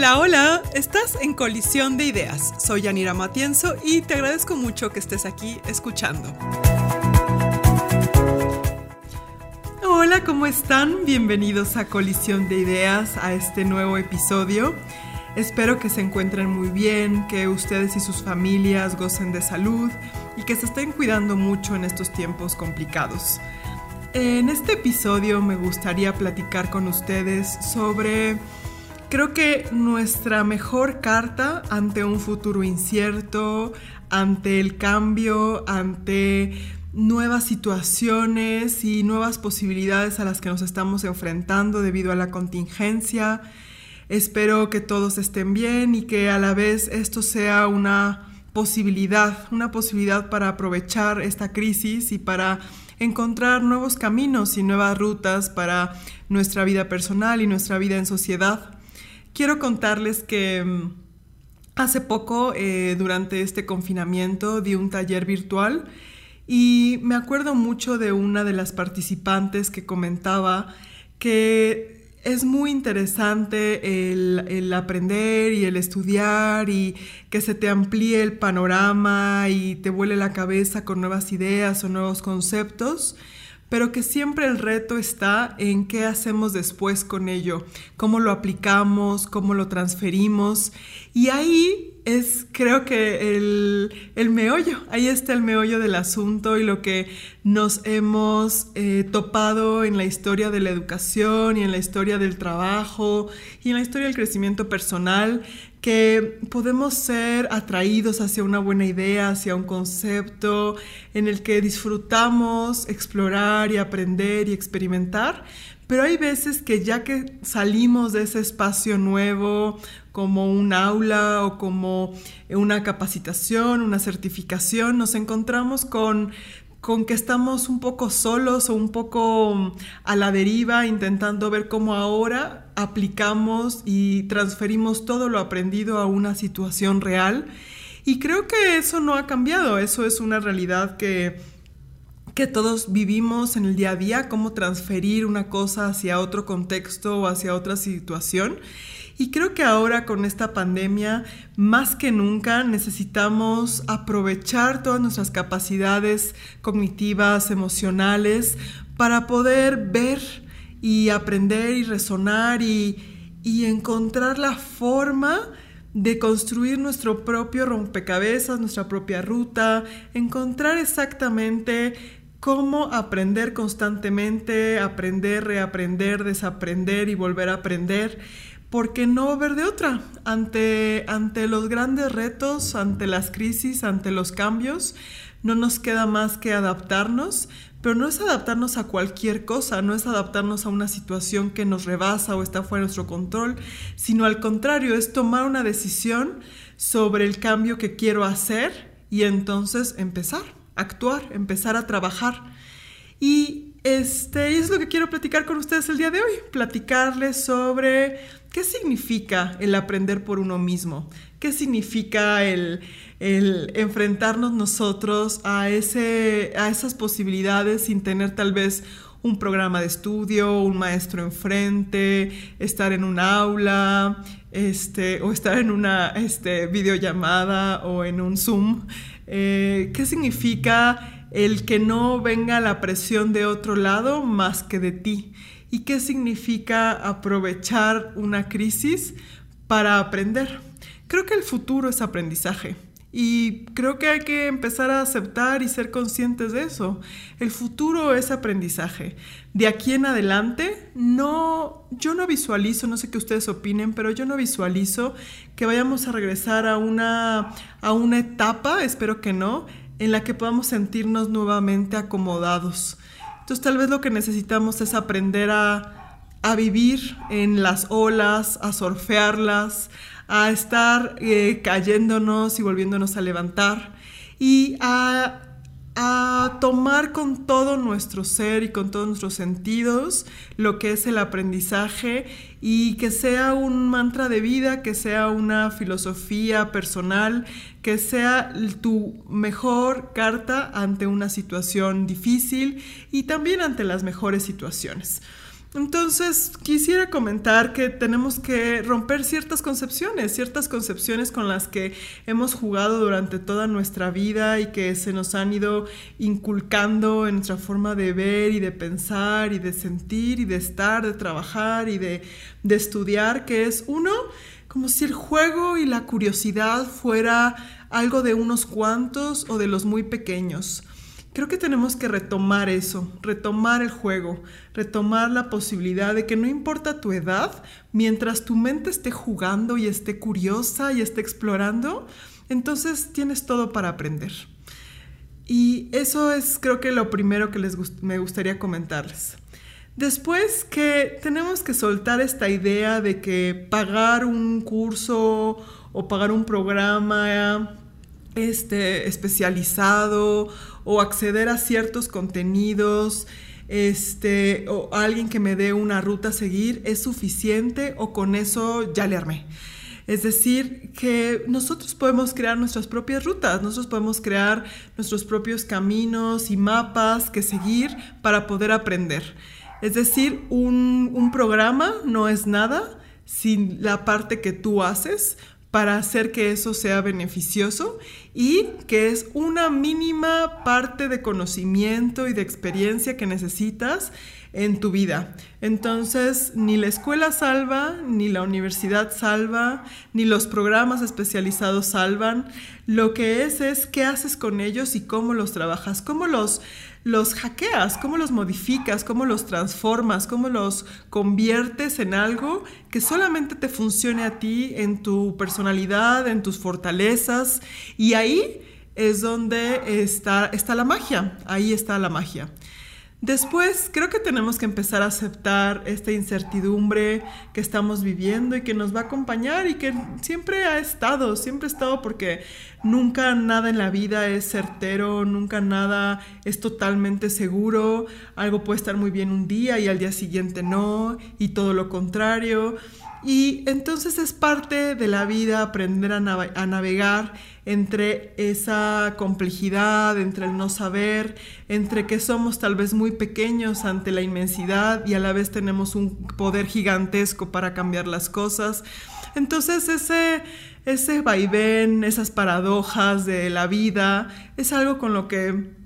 Hola, hola, estás en Colisión de Ideas. Soy Yanira Matienzo y te agradezco mucho que estés aquí escuchando. Hola, ¿cómo están? Bienvenidos a Colisión de Ideas, a este nuevo episodio. Espero que se encuentren muy bien, que ustedes y sus familias gocen de salud y que se estén cuidando mucho en estos tiempos complicados. En este episodio me gustaría platicar con ustedes sobre Creo que nuestra mejor carta ante un futuro incierto, ante el cambio, ante nuevas situaciones y nuevas posibilidades a las que nos estamos enfrentando debido a la contingencia. Espero que todos estén bien y que a la vez esto sea una posibilidad, una posibilidad para aprovechar esta crisis y para encontrar nuevos caminos y nuevas rutas para nuestra vida personal y nuestra vida en sociedad. Quiero contarles que mm, hace poco, eh, durante este confinamiento, di un taller virtual y me acuerdo mucho de una de las participantes que comentaba que es muy interesante el, el, aprender y el estudiar y que se te amplíe el panorama y te vuele la cabeza con nuevas ideas o nuevos conceptos pero que siempre el reto está en qué hacemos después con ello, cómo lo aplicamos, cómo lo transferimos. Y ahí es creo que el, meollo, ahí está el meollo del asunto y lo que nos hemos eh, topado en la historia de la educación y en la historia del trabajo y en la historia del crecimiento personal, que podemos ser atraídos hacia una buena idea, hacia un concepto en el que disfrutamos explorar y aprender y experimentar, pero hay veces que ya que salimos de ese espacio nuevo, como un aula o como una capacitación, una certificación, nos encontramos con con que estamos un poco solos o un poco a la deriva intentando ver cómo ahora aplicamos y transferimos todo lo aprendido a una situación real. Y creo que eso no ha cambiado, eso es una realidad que, que todos vivimos en el día a día, cómo transferir una cosa hacia otro contexto o hacia otra situación. Y creo que ahora con esta pandemia, más que nunca, necesitamos aprovechar todas nuestras capacidades cognitivas, emocionales, para poder ver y aprender y resonar y, encontrar la forma de construir nuestro propio rompecabezas, nuestra propia ruta, encontrar exactamente cómo aprender constantemente, aprender, reaprender, desaprender y volver a aprender porque no va a haber de otra. Ante, ante los grandes retos, ante las crisis, ante los cambios, no nos queda más que adaptarnos, pero no es adaptarnos a cualquier cosa, no es adaptarnos a una situación que nos rebasa o está fuera de nuestro control, sino al contrario, es tomar una decisión sobre el cambio que quiero hacer y entonces empezar, actuar, empezar a trabajar. Y este, es lo que quiero platicar con ustedes el día de hoy, platicarles sobre qué significa el aprender por uno mismo, qué significa el, enfrentarnos nosotros a, ese, a esas posibilidades sin tener tal vez un programa de estudio, un maestro enfrente, estar en un aula, este, o estar en una este, videollamada o en un Zoom. Eh, ¿Qué significa el que no venga la presión de otro lado más que de ti. ¿Y qué significa aprovechar una crisis para aprender? Creo que el futuro es aprendizaje. Y creo que hay que empezar a aceptar y ser conscientes de eso. El futuro es aprendizaje. De aquí en adelante, no, yo no visualizo, no sé qué ustedes opinen, pero yo no visualizo que vayamos a regresar a una, a una etapa, espero que no, en la que podamos sentirnos nuevamente acomodados. Entonces tal vez lo que necesitamos es aprender a, vivir en las olas, a surfearlas, a estar eh, cayéndonos y volviéndonos a levantar y a a tomar con todo nuestro ser y con todos nuestros sentidos lo que es el aprendizaje y que sea un mantra de vida, que sea una filosofía personal, que sea tu mejor carta ante una situación difícil y también ante las mejores situaciones. Entonces, quisiera comentar que tenemos que romper ciertas concepciones, ciertas concepciones con las que hemos jugado durante toda nuestra vida y que se nos han ido inculcando en nuestra forma de ver y de pensar y de sentir y de estar, de trabajar y de, de estudiar, que es uno, como si el juego y la curiosidad fuera algo de unos cuantos o de los muy pequeños. Creo que tenemos que retomar eso, retomar el juego, retomar la posibilidad de que no importa tu edad, mientras tu mente esté jugando y esté curiosa y esté explorando, entonces tienes todo para aprender. Y eso es creo que lo primero que les me gustaría comentarles. Después que tenemos que soltar esta idea de que pagar un curso o pagar un programa este, especializado o acceder a ciertos contenidos este, o alguien que me dé una ruta a seguir es suficiente o con eso ya le armé. Es decir, que nosotros podemos crear nuestras propias rutas, nosotros podemos crear nuestros propios caminos y mapas que seguir para poder aprender. Es decir, un, un programa no es nada sin la parte que tú haces para hacer que eso sea beneficioso y que es una mínima parte de conocimiento y de experiencia que necesitas en tu vida. Entonces, ni la escuela salva, ni la universidad salva, ni los programas especializados salvan. Lo que es es qué haces con ellos y cómo los trabajas, cómo los los hackeas, cómo los modificas, cómo los transformas, cómo los conviertes en algo que solamente te funcione a ti, en tu personalidad, en tus fortalezas. Y ahí es donde está, está la magia, ahí está la magia. Después, creo que tenemos que empezar a aceptar esta incertidumbre que estamos viviendo y que nos va a acompañar y que siempre ha estado, siempre ha estado porque nunca nada en la vida es certero, nunca nada es totalmente seguro, algo puede estar muy bien un día y al día siguiente no, y todo lo contrario. Y entonces es parte de la vida aprender a, navegar entre esa complejidad, entre el no saber, entre que somos tal vez muy pequeños ante la inmensidad y a la vez tenemos un poder gigantesco para cambiar las cosas. Entonces ese, ese vaivén, esas paradojas de la vida, es algo con lo que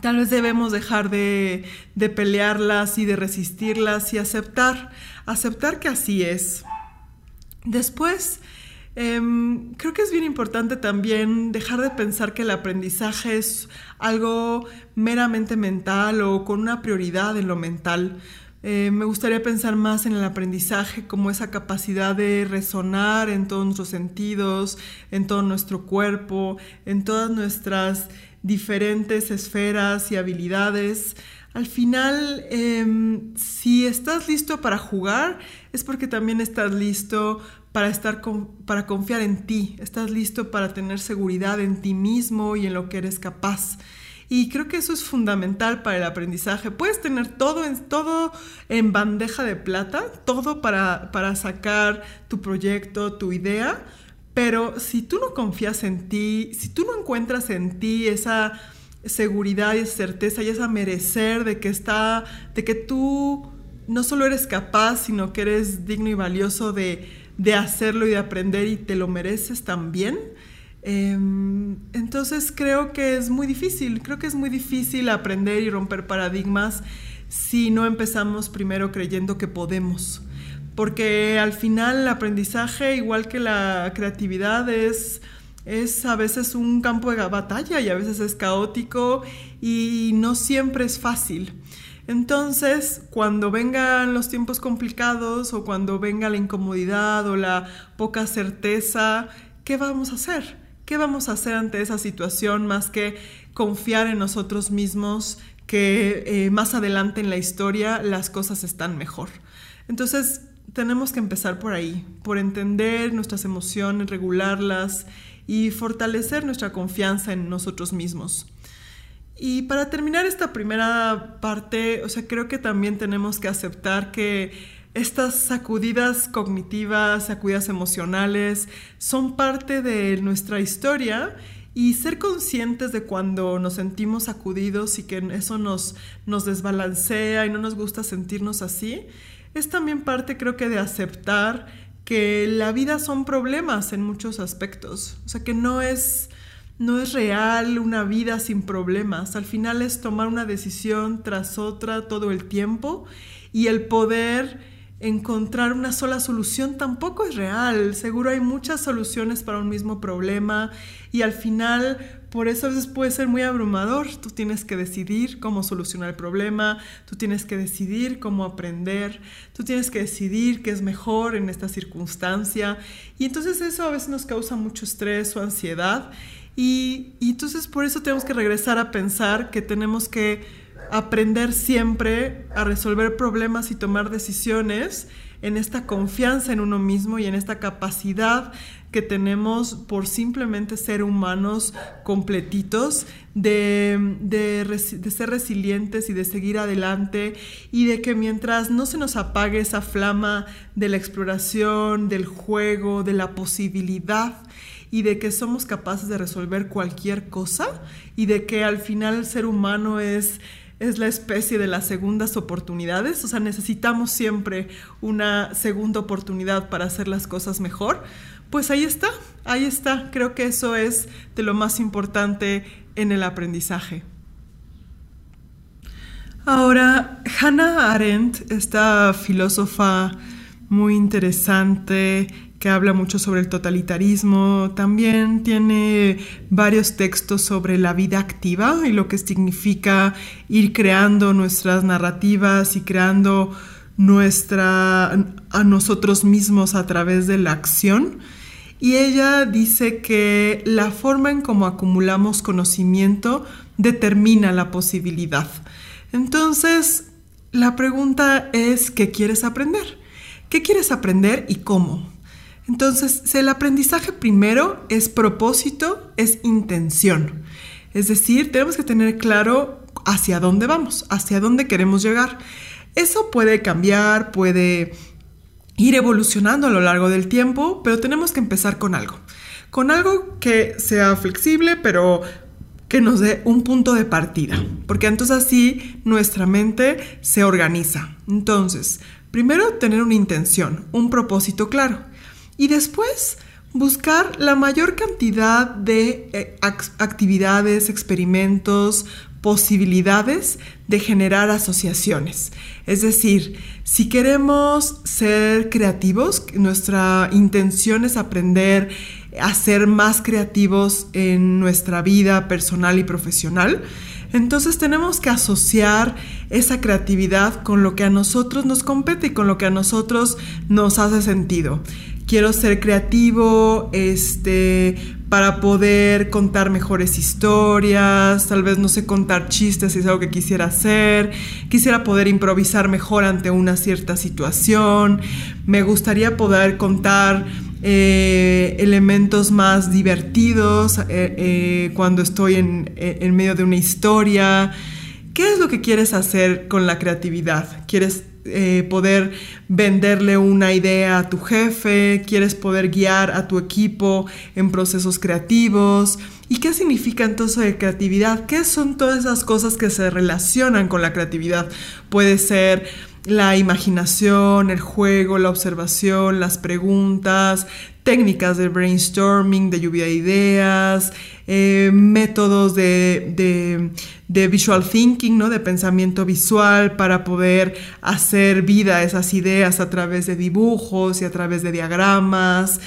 tal vez debemos dejar de, de pelearlas y de resistirlas y aceptar aceptar que así es. Después, em, creo que es bien importante también dejar de pensar que el aprendizaje es algo meramente mental o con una prioridad en lo mental. Eh, me gustaría pensar más en el aprendizaje como esa capacidad de resonar en todos nuestros sentidos, en todo nuestro cuerpo, en todas nuestras diferentes esferas y habilidades. Al final, em, si estás listo para jugar, es porque también estás listo para, estar para confiar en ti, estás listo para tener seguridad en ti mismo y en lo que eres capaz. Y creo que eso es fundamental para el aprendizaje. Puedes tener todo en, todo en bandeja de plata, todo para, para sacar tu proyecto, tu idea, pero si tú no confías en ti, si tú no encuentras en ti esa seguridad y certeza y esa merecer de que está, de que tú no solo eres capaz, sino que eres digno y valioso de, hacerlo y de aprender y te lo mereces también. Em, entonces creo que es muy difícil, creo que es muy difícil aprender y romper paradigmas si no empezamos primero creyendo que podemos. Porque al final el aprendizaje, igual que la creatividad, es es a veces un campo de batalla y a veces es caótico y no siempre es fácil. Entonces, cuando vengan los tiempos complicados o cuando venga la incomodidad o la poca certeza, ¿qué vamos a hacer? ¿Qué vamos a hacer ante esa situación más que confiar en nosotros mismos que eh, más adelante en la historia las cosas están mejor? Entonces, tenemos que empezar por ahí, por entender nuestras emociones, regularlas y fortalecer nuestra confianza en nosotros mismos. Y para terminar esta primera parte, o sea, creo que también tenemos que aceptar que estas sacudidas cognitivas, sacudidas emocionales, son parte de nuestra historia y ser conscientes de cuando nos sentimos sacudidos y que eso nos, nos desbalancea y no nos gusta sentirnos así, es también parte creo que de aceptar que la vida son problemas en muchos aspectos, o sea que no es no es real una vida sin problemas. Al final es tomar una decisión tras otra todo el tiempo y el poder encontrar una sola solución tampoco es real. Seguro hay muchas soluciones para un mismo problema y al final por eso a veces puede ser muy abrumador. Tú tienes que decidir cómo solucionar el problema, tú tienes que decidir cómo aprender, tú tienes que decidir qué es mejor en esta circunstancia y entonces eso a veces nos causa mucho estrés o ansiedad y, y entonces por eso tenemos que regresar a pensar que tenemos que aprender siempre a resolver problemas y tomar decisiones en esta confianza en uno mismo y en esta capacidad que tenemos por simplemente ser humanos completitos, de, de, ser resilientes y de seguir adelante y de que mientras no se nos apague esa flama de la exploración, del juego, de la posibilidad, y de que somos capaces de resolver cualquier cosa y de que al final el ser humano es es la especie de las segundas oportunidades, o sea, necesitamos siempre una segunda oportunidad para hacer las cosas mejor, pues ahí está, ahí está, creo que eso es de lo más importante en el aprendizaje. Ahora, Hannah Arendt, esta filósofa muy interesante que habla mucho sobre el totalitarismo. También tiene varios textos sobre la vida activa y lo que significa ir creando nuestras narrativas y creando nuestra a nosotros mismos a través de la acción. Y ella dice que la forma en cómo acumulamos conocimiento determina la posibilidad. Entonces, la pregunta es, ¿qué quieres aprender? ¿Qué quieres aprender y cómo? Entonces, el aprendizaje primero es propósito, es intención. Es decir, tenemos que tener claro hacia dónde vamos, hacia dónde queremos llegar. Eso puede cambiar, puede ir evolucionando a lo largo del tiempo, pero tenemos que empezar con algo. Con algo que sea flexible, pero que nos dé un punto de partida, porque entonces así nuestra mente se organiza. Entonces, primero tener una intención, un propósito claro. Y después buscar la mayor cantidad de eh, actividades, experimentos, posibilidades de generar asociaciones. Es decir, si queremos ser creativos, nuestra intención es aprender a ser más creativos en nuestra vida personal y profesional, entonces tenemos que asociar esa creatividad con lo que a nosotros nos compete y con lo que a nosotros nos hace sentido quiero ser creativo, este, para poder contar mejores historias, tal vez no sé contar chistes si es algo que quisiera hacer, quisiera poder improvisar mejor ante una cierta situación, me gustaría poder contar eh, elementos más divertidos eh, eh, cuando estoy en, en medio de una historia. ¿Qué es lo que quieres hacer con la creatividad? ¿Quieres eh, poder venderle una idea a tu jefe, quieres poder guiar a tu equipo en procesos creativos. ¿Y qué significa entonces creatividad? ¿Qué son todas esas cosas que se relacionan con la creatividad? Puede ser la imaginación, el juego, la observación, las preguntas, técnicas de brainstorming, de lluvia de ideas, eh, métodos de, visual thinking, ¿no? de pensamiento visual para poder hacer vida a esas ideas a través de dibujos y a través de diagramas.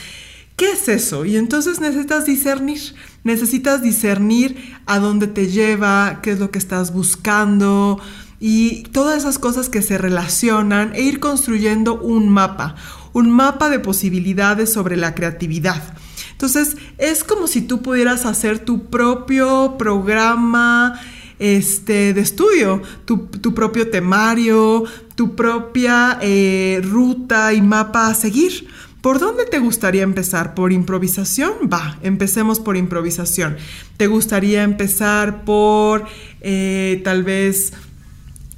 ¿Qué es eso? Y entonces necesitas discernir, necesitas discernir a dónde te lleva, qué es lo que estás buscando, y todas esas cosas que se relacionan e ir construyendo un mapa, un mapa de posibilidades sobre la creatividad. Entonces, es como si tú pudieras hacer tu propio programa este, de estudio, tu, propio temario, tu propia eh, ruta y mapa a seguir. ¿Por dónde te gustaría empezar? ¿Por improvisación? Va, empecemos por improvisación. ¿Te gustaría empezar por eh, tal vez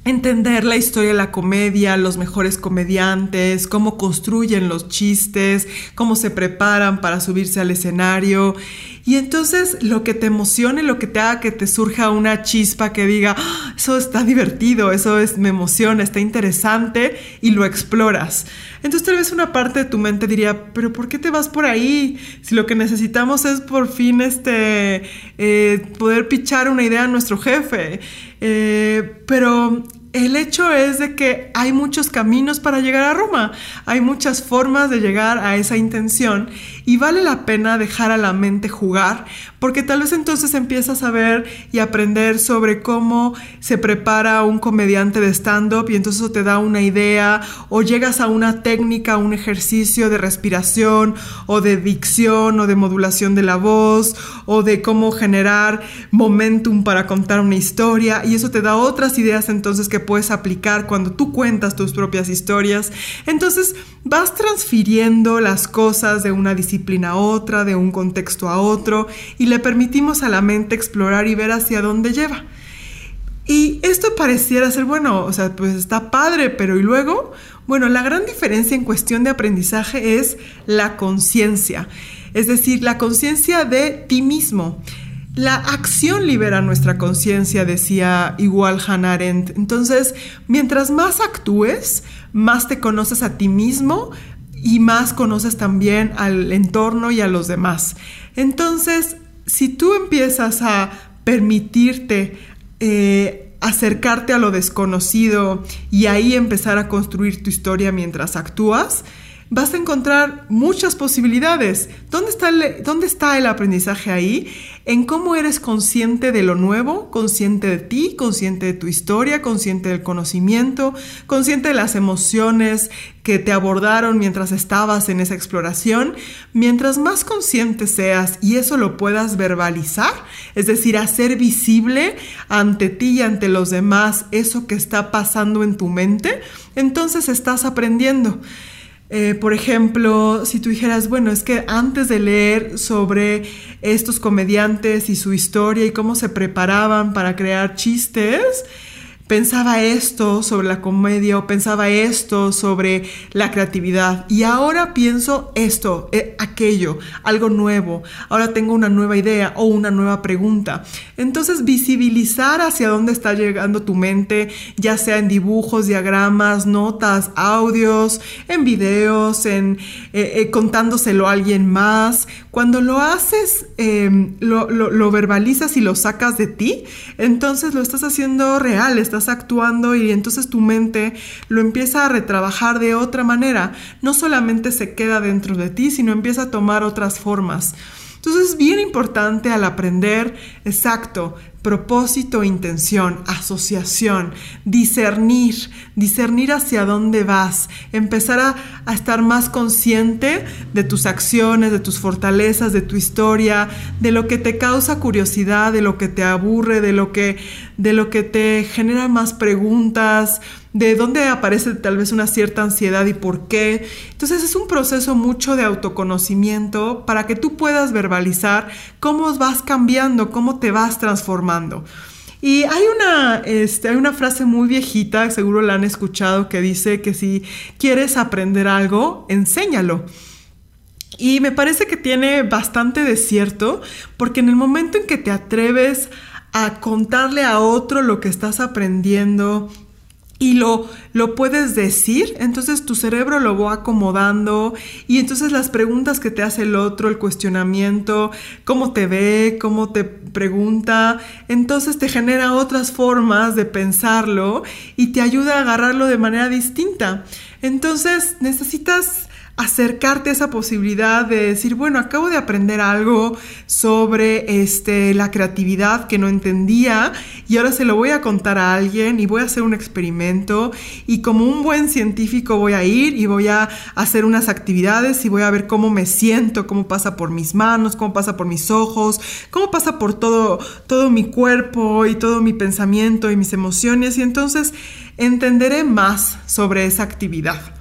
entender la historia de la comedia, los mejores comediantes, cómo construyen los chistes, cómo se preparan para subirse al escenario. Y entonces lo que te emocione, lo que te haga que te surja una chispa que diga, ah, eso está divertido, eso es, me emociona, está interesante y lo exploras. Entonces tal vez una parte de tu mente diría, pero ¿por qué te vas por ahí? Si lo que necesitamos es por fin este, eh, poder pichar una idea a nuestro jefe. Eh, pero el hecho es de que hay muchos caminos para llegar a Roma, hay muchas formas de llegar a esa intención y vale la pena dejar a la mente jugar porque tal vez entonces empiezas a ver y aprender sobre cómo se prepara un comediante de stand-up y entonces eso te da una idea o llegas a una técnica, un ejercicio de respiración o de dicción o de modulación de la voz o de cómo generar momentum para contar una historia y eso te da otras ideas entonces puedes aplicar cuando tú cuentas tus propias historias. Entonces vas transfiriendo las cosas de una disciplina a otra, de un contexto a otro, y le permitimos a la mente explorar y ver hacia dónde lleva. Y esto pareciera ser, bueno, o sea, pues está padre, pero ¿y luego? Bueno, la gran diferencia en cuestión de aprendizaje es la conciencia, es decir, la conciencia de ti mismo. La acción libera nuestra conciencia, decía igual Hannah Arendt. Entonces, mientras más actúes, más te conoces a ti mismo y más conoces también al entorno y a los demás. Entonces, si tú empiezas a permitirte eh, acercarte a lo desconocido y ahí empezar a construir tu historia mientras actúas, vas a encontrar muchas posibilidades. ¿Dónde está, el, ¿Dónde está el aprendizaje ahí? En cómo eres consciente de lo nuevo, consciente de ti, consciente de tu historia, consciente del conocimiento, consciente de las emociones que te abordaron mientras estabas en esa exploración. Mientras más consciente seas y eso lo puedas verbalizar, es decir, hacer visible ante ti y ante los demás eso que está pasando en tu mente, entonces estás aprendiendo. Eh, por ejemplo, si tú dijeras, bueno, es que antes de leer sobre estos comediantes y su historia y cómo se preparaban para crear chistes, pensaba esto sobre la comedia o pensaba esto sobre la creatividad y ahora pienso esto, eh, aquello, algo nuevo, ahora tengo una nueva idea o una nueva pregunta. Entonces visibilizar hacia dónde está llegando tu mente, ya sea en dibujos, diagramas, notas, audios, en videos, en eh, eh, contándoselo a alguien más. Cuando lo haces, em, lo, lo verbalizas y lo sacas de ti, entonces lo estás haciendo real, estás actuando y entonces tu mente lo empieza a retrabajar de otra manera. No solamente se queda dentro de ti, sino empieza a tomar otras formas. Entonces es bien importante al aprender, exacto, propósito, intención, asociación, discernir, discernir hacia dónde vas, empezar a, estar más consciente de tus acciones, de tus fortalezas, de tu historia, de lo que te causa curiosidad, de lo que te aburre, de lo que, de lo que te genera más preguntas, de dónde aparece tal vez una cierta ansiedad y por qué. Entonces es un proceso mucho de autoconocimiento para que tú puedas verbalizar cómo vas cambiando, cómo te vas transformando. Y hay una, este, hay una frase muy viejita, seguro la han escuchado, que dice que si quieres aprender algo, enséñalo. Y me parece que tiene bastante de cierto, porque en el momento en que te atreves a contarle a otro lo que estás aprendiendo, y lo, lo puedes decir, entonces tu cerebro lo va acomodando y entonces las preguntas que te hace el otro, el cuestionamiento, cómo te ve, cómo te pregunta, entonces te genera otras formas de pensarlo y te ayuda a agarrarlo de manera distinta. Entonces necesitas acercarte a esa posibilidad de decir, bueno, acabo de aprender algo sobre este, la creatividad que no entendía y ahora se lo voy a contar a alguien y voy a hacer un experimento y como un buen científico voy a ir y voy a hacer unas actividades y voy a ver cómo me siento, cómo pasa por mis manos, cómo pasa por mis ojos, cómo pasa por todo, todo mi cuerpo y todo mi pensamiento y mis emociones y entonces entenderé más sobre esa actividad.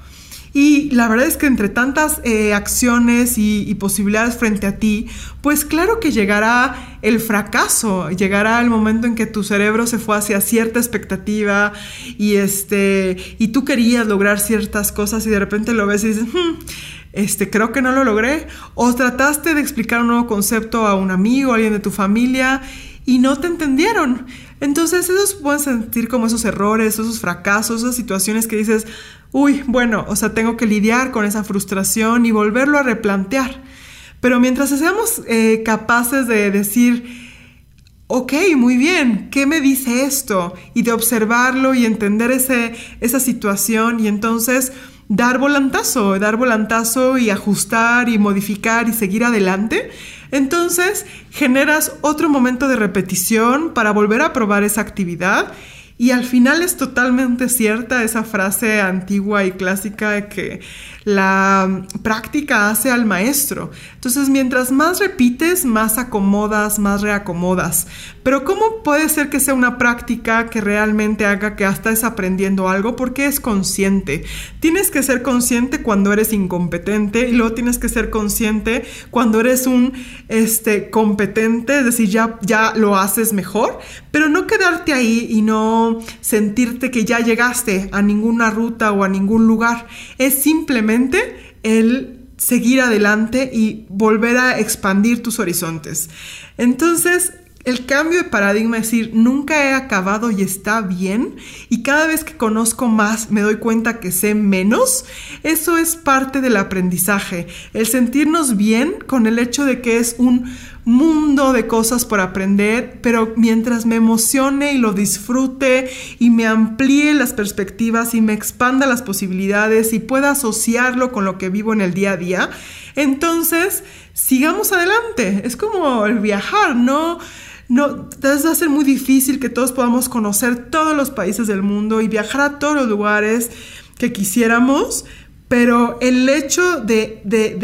Y la verdad es que entre tantas eh, acciones y, posibilidades frente a ti, pues claro que llegará el fracaso, llegará el momento en que tu cerebro se fue hacia cierta expectativa y, este, y tú querías lograr ciertas cosas y de repente lo ves y dices, hmm, este, creo que no lo logré. O trataste de explicar un nuevo concepto a un amigo, a alguien de tu familia y no te entendieron. Entonces esos pueden sentir como esos errores, esos fracasos, esas situaciones que dices, uy, bueno, o sea, tengo que lidiar con esa frustración y volverlo a replantear. Pero mientras seamos eh, capaces de decir, ok, muy bien, ¿qué me dice esto? Y de observarlo y entender ese, esa situación y entonces dar volantazo, dar volantazo y ajustar y modificar y seguir adelante, entonces generas otro momento de repetición para volver a probar esa actividad y al final es totalmente cierta esa frase antigua y clásica de que la práctica hace al maestro. Entonces, mientras más repites, más acomodas, más reacomodas. Pero ¿cómo puede ser que sea una práctica que realmente haga que hasta estés aprendiendo algo? Porque es consciente. Tienes que ser consciente cuando eres incompetente y luego tienes que ser consciente cuando eres un este, competente, es decir, ya, ya lo haces mejor, pero no quedarte ahí y no sentirte que ya llegaste a ninguna ruta o a ningún lugar. Es simplemente el seguir adelante y volver a expandir tus horizontes. Entonces, el cambio de paradigma es decir, nunca he acabado y está bien, y cada vez que conozco más me doy cuenta que sé menos, eso es parte del aprendizaje, el sentirnos bien con el hecho de que es un mundo de cosas por aprender, pero mientras me emocione y lo disfrute y me amplíe las perspectivas y me expanda las posibilidades y pueda asociarlo con lo que vivo en el día a día, entonces sigamos adelante. Es como el viajar, ¿no? No, va a ser muy difícil que todos podamos conocer todos los países del mundo y viajar a todos los lugares que quisiéramos, pero el hecho de,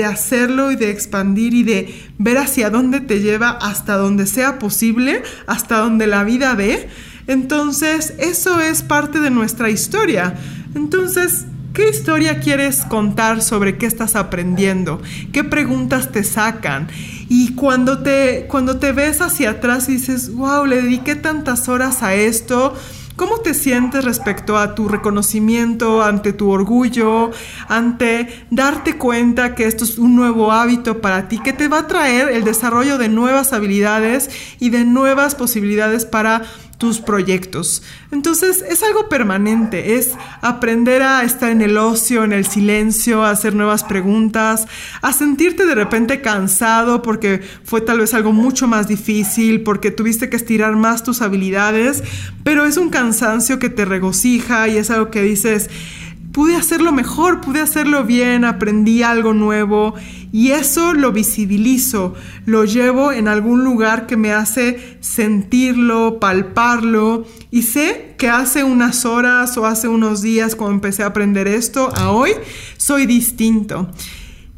hacerlo y de expandir y de ver hacia dónde te lleva hasta donde sea posible, hasta donde la vida ve, entonces eso es parte de nuestra historia. Entonces, ¿qué historia quieres contar sobre qué estás aprendiendo? ¿Qué preguntas te sacan? Y cuando te, cuando te ves hacia atrás y dices, wow, le dediqué tantas horas a esto, ¿Cómo te sientes respecto a tu reconocimiento, ante tu orgullo, ante darte cuenta que esto es un nuevo hábito para ti, que te va a traer el desarrollo de nuevas habilidades y de nuevas posibilidades para tus proyectos. Entonces es algo permanente, es aprender a estar en el ocio, en el silencio, a hacer nuevas preguntas, a sentirte de repente cansado porque fue tal vez algo mucho más difícil, porque tuviste que estirar más tus habilidades, pero es un cansancio que te regocija y es algo que dices, pude hacerlo mejor, pude hacerlo bien, aprendí algo nuevo y eso lo visibilizo, lo llevo en algún lugar que me hace sentirlo, palparlo y sé que hace unas horas o hace unos días cuando empecé a aprender esto a hoy soy distinto.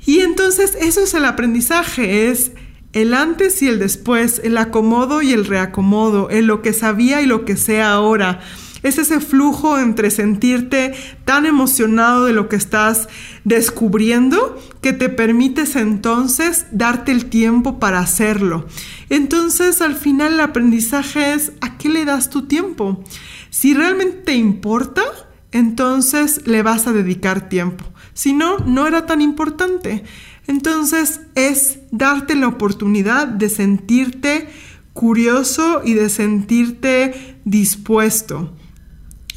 Y entonces eso es el aprendizaje, es el antes y el después, el acomodo y el reacomodo, el lo que sabía y lo que sé ahora. Es ese flujo entre sentirte tan emocionado de lo que estás descubriendo que te permites entonces darte el tiempo para hacerlo. Entonces al final el aprendizaje es ¿a qué le das tu tiempo? Si realmente te importa, entonces le vas a dedicar tiempo. Si no, no era tan importante. Entonces es darte la oportunidad de sentirte curioso y de sentirte dispuesto.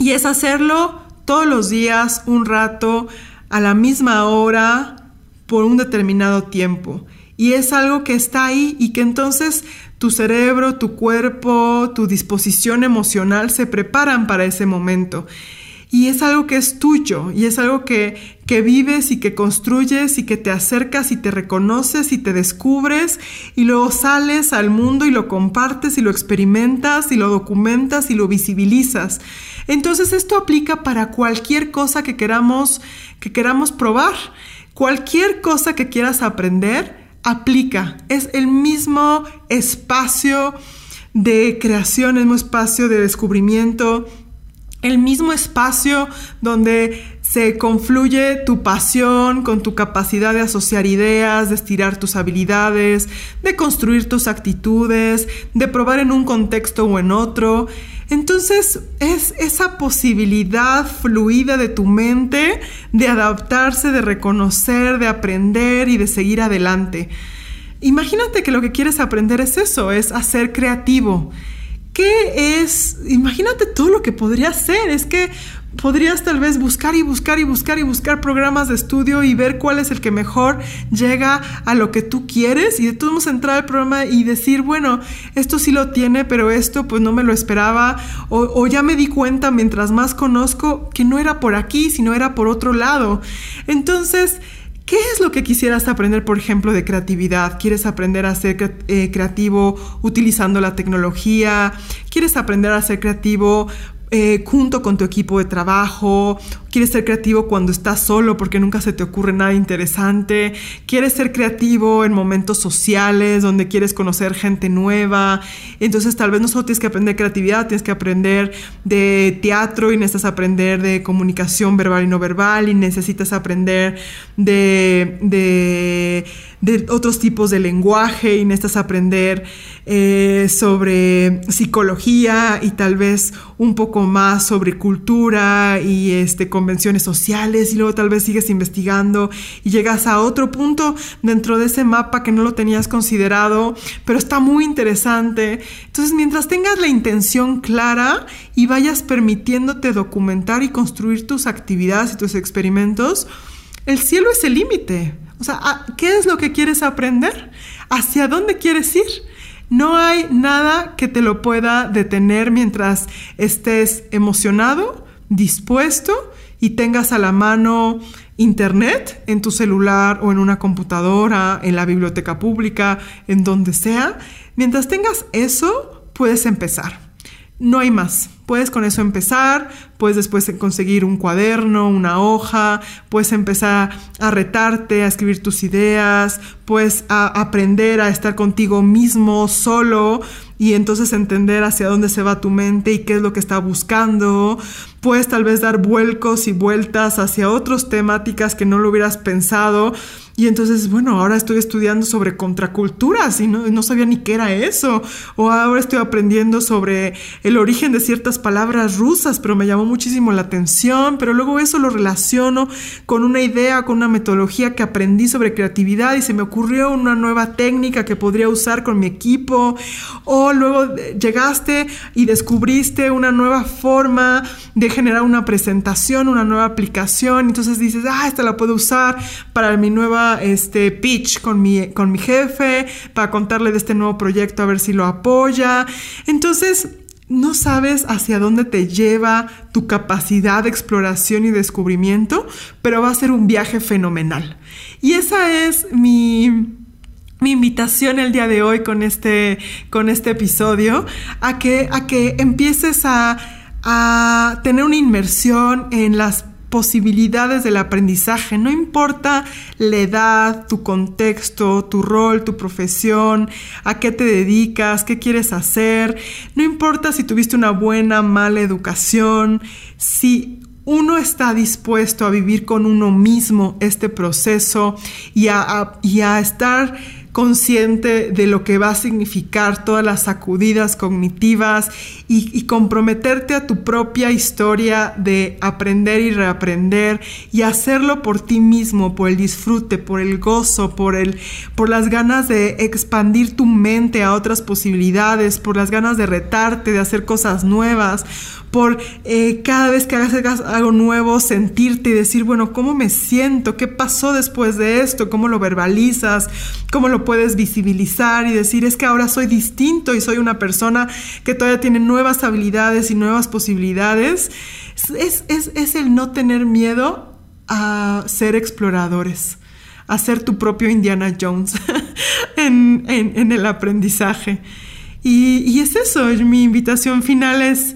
Y es hacerlo todos los días, un rato, a la misma hora, por un determinado tiempo. Y es algo que está ahí y que entonces tu cerebro, tu cuerpo, tu disposición emocional se preparan para ese momento. Y es algo que es tuyo y es algo que, que vives y que construyes y que te acercas y te reconoces y te descubres y luego sales al mundo y lo compartes y lo experimentas y lo documentas y lo visibilizas. Entonces esto aplica para cualquier cosa que queramos, que queramos probar. Cualquier cosa que quieras aprender, aplica. Es el mismo espacio de creación, el mismo espacio de descubrimiento, el mismo espacio donde se confluye tu pasión con tu capacidad de asociar ideas, de estirar tus habilidades, de construir tus actitudes, de probar en un contexto o en otro. Entonces es esa posibilidad fluida de tu mente de adaptarse, de reconocer, de aprender y de seguir adelante. Imagínate que lo que quieres aprender es eso, es hacer creativo. ¿Qué es? Imagínate todo lo que podría ser. Es que podrías tal vez buscar y buscar y buscar y buscar programas de estudio y ver cuál es el que mejor llega a lo que tú quieres y de todos modos entrar al programa y decir, bueno, esto sí lo tiene, pero esto pues no me lo esperaba o, ya me di cuenta mientras más conozco que no era por aquí, sino era por otro lado. Entonces, ¿Qué es lo que quisieras aprender, por ejemplo, de creatividad? ¿Quieres aprender a ser eh, creativo utilizando la tecnología? ¿Quieres aprender a ser creativo eh, junto con tu equipo de trabajo, quieres ser creativo cuando estás solo porque nunca se te ocurre nada interesante, quieres ser creativo en momentos sociales donde quieres conocer gente nueva, entonces tal vez no solo tienes que aprender creatividad, tienes que aprender de teatro y necesitas aprender de comunicación verbal y no verbal y necesitas aprender de, de, de otros tipos de lenguaje y necesitas aprender eh, sobre psicología y tal vez un poco más sobre cultura y este, convenciones sociales y luego tal vez sigues investigando y llegas a otro punto dentro de ese mapa que no lo tenías considerado, pero está muy interesante. Entonces, mientras tengas la intención clara y vayas permitiéndote documentar y construir tus actividades y tus experimentos, el cielo es el límite. O sea, ¿qué es lo que quieres aprender? ¿Hacia dónde quieres ir? No hay nada que te lo pueda detener mientras estés emocionado, dispuesto y tengas a la mano internet en tu celular o en una computadora, en la biblioteca pública, en donde sea. Mientras tengas eso, puedes empezar. No hay más. Puedes con eso empezar, puedes después conseguir un cuaderno, una hoja, puedes empezar a retarte, a escribir tus ideas, puedes a aprender a estar contigo mismo, solo, y entonces entender hacia dónde se va tu mente y qué es lo que está buscando. Puedes tal vez dar vuelcos y vueltas hacia otras temáticas que no lo hubieras pensado y entonces, bueno, ahora estoy estudiando sobre contraculturas y no, sabía ni qué era eso. O ahora estoy aprendiendo sobre el origen de ciertas palabras rusas, pero me llamó muchísimo la atención. Pero luego eso lo relaciono con una idea, con una metodología que aprendí sobre creatividad y se me ocurrió una nueva técnica que podría usar con mi equipo. O luego llegaste y descubriste una nueva forma de generar una presentación, una nueva aplicación. Entonces dices, ah, esta la puedo usar para mi nueva este pitch con mi, con mi jefe para contarle de este nuevo proyecto a ver si lo apoya. Entonces, no sabes hacia dónde te lleva tu capacidad de exploración y descubrimiento, pero va a ser un viaje fenomenal. Y esa es mi, mi invitación el día de hoy con este, con este episodio, a que, a que empieces a, a tener una inmersión en las posibilidades del aprendizaje, no importa la edad, tu contexto, tu rol, tu profesión, a qué te dedicas, qué quieres hacer, no importa si tuviste una buena, mala educación, si uno está dispuesto a vivir con uno mismo este proceso y a, y a estar consciente de lo que va a significar todas las sacudidas cognitivas y, comprometerte a tu propia historia de aprender y reaprender y hacerlo por ti mismo, por el disfrute, por el gozo, por, el, por las ganas de expandir tu mente a otras posibilidades, por las ganas de retarte, de hacer cosas nuevas, por eh, cada vez que hagas algo nuevo sentirte y decir, bueno, ¿cómo me siento? ¿Qué pasó después de esto? ¿Cómo lo verbalizas? ¿Cómo lo puedes visibilizar y decir, es que ahora soy distinto y soy una persona que todavía tiene nuevas habilidades y nuevas posibilidades? Es, es el no tener miedo a ser exploradores a ser tu propio Indiana Jones en, en, el aprendizaje. Y, y, es eso, mi invitación final es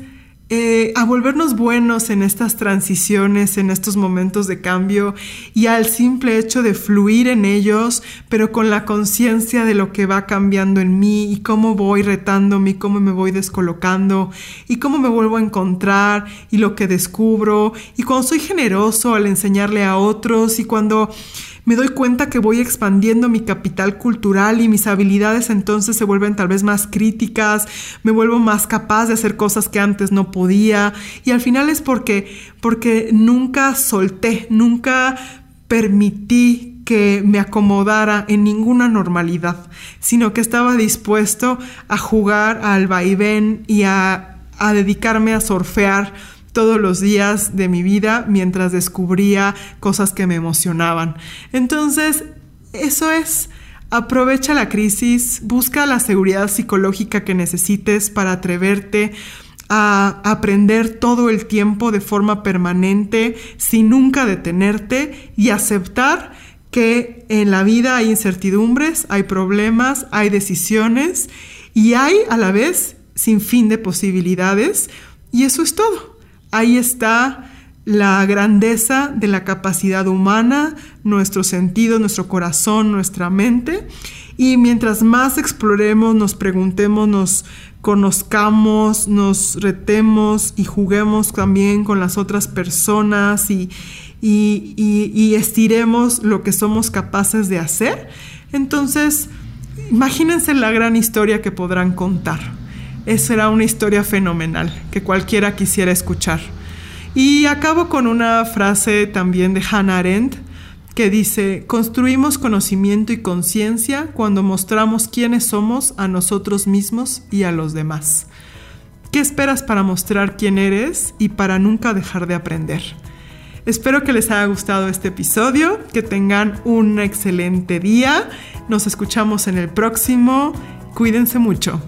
eh, a volvernos buenos en estas transiciones, en estos momentos de cambio y al simple hecho de fluir en ellos, pero con la conciencia de lo que va cambiando en mí y cómo voy retándome y cómo me voy descolocando y cómo me vuelvo a encontrar y lo que descubro. Y cuando soy generoso al enseñarle a otros y cuando me doy cuenta que voy expandiendo mi capital cultural y mis habilidades entonces se vuelven tal vez más críticas, me vuelvo más capaz de hacer cosas que antes no podía. Y al final es porque porque nunca solté, nunca permití que me acomodara en ninguna normalidad, sino que estaba dispuesto a jugar al vaivén y a, dedicarme a surfear todos los días de mi vida mientras descubría cosas que me emocionaban. Entonces, eso es... Aprovecha la crisis, busca la seguridad psicológica que necesites para atreverte a aprender todo el tiempo de forma permanente, sin nunca detenerte y aceptar que en la vida hay incertidumbres, hay problemas, hay decisiones y hay a la vez sin fin de posibilidades y eso es todo. Ahí está la grandeza de la capacidad humana, nuestro sentido, nuestro corazón, nuestra mente. Y mientras más exploremos, nos preguntemos, nos conozcamos, nos retemos y juguemos también con las otras personas y, y estiremos lo que somos capaces de hacer, entonces imagínense la gran historia que podrán contar. Esa era una historia fenomenal que cualquiera quisiera escuchar. Y acabo con una frase también de Hannah Arendt que dice, construimos conocimiento y conciencia cuando mostramos quiénes somos a nosotros mismos y a los demás. ¿Qué esperas para mostrar quién eres y para nunca dejar de aprender? Espero que les haya gustado este episodio, que tengan un excelente día. Nos escuchamos en el próximo. Cuídense mucho.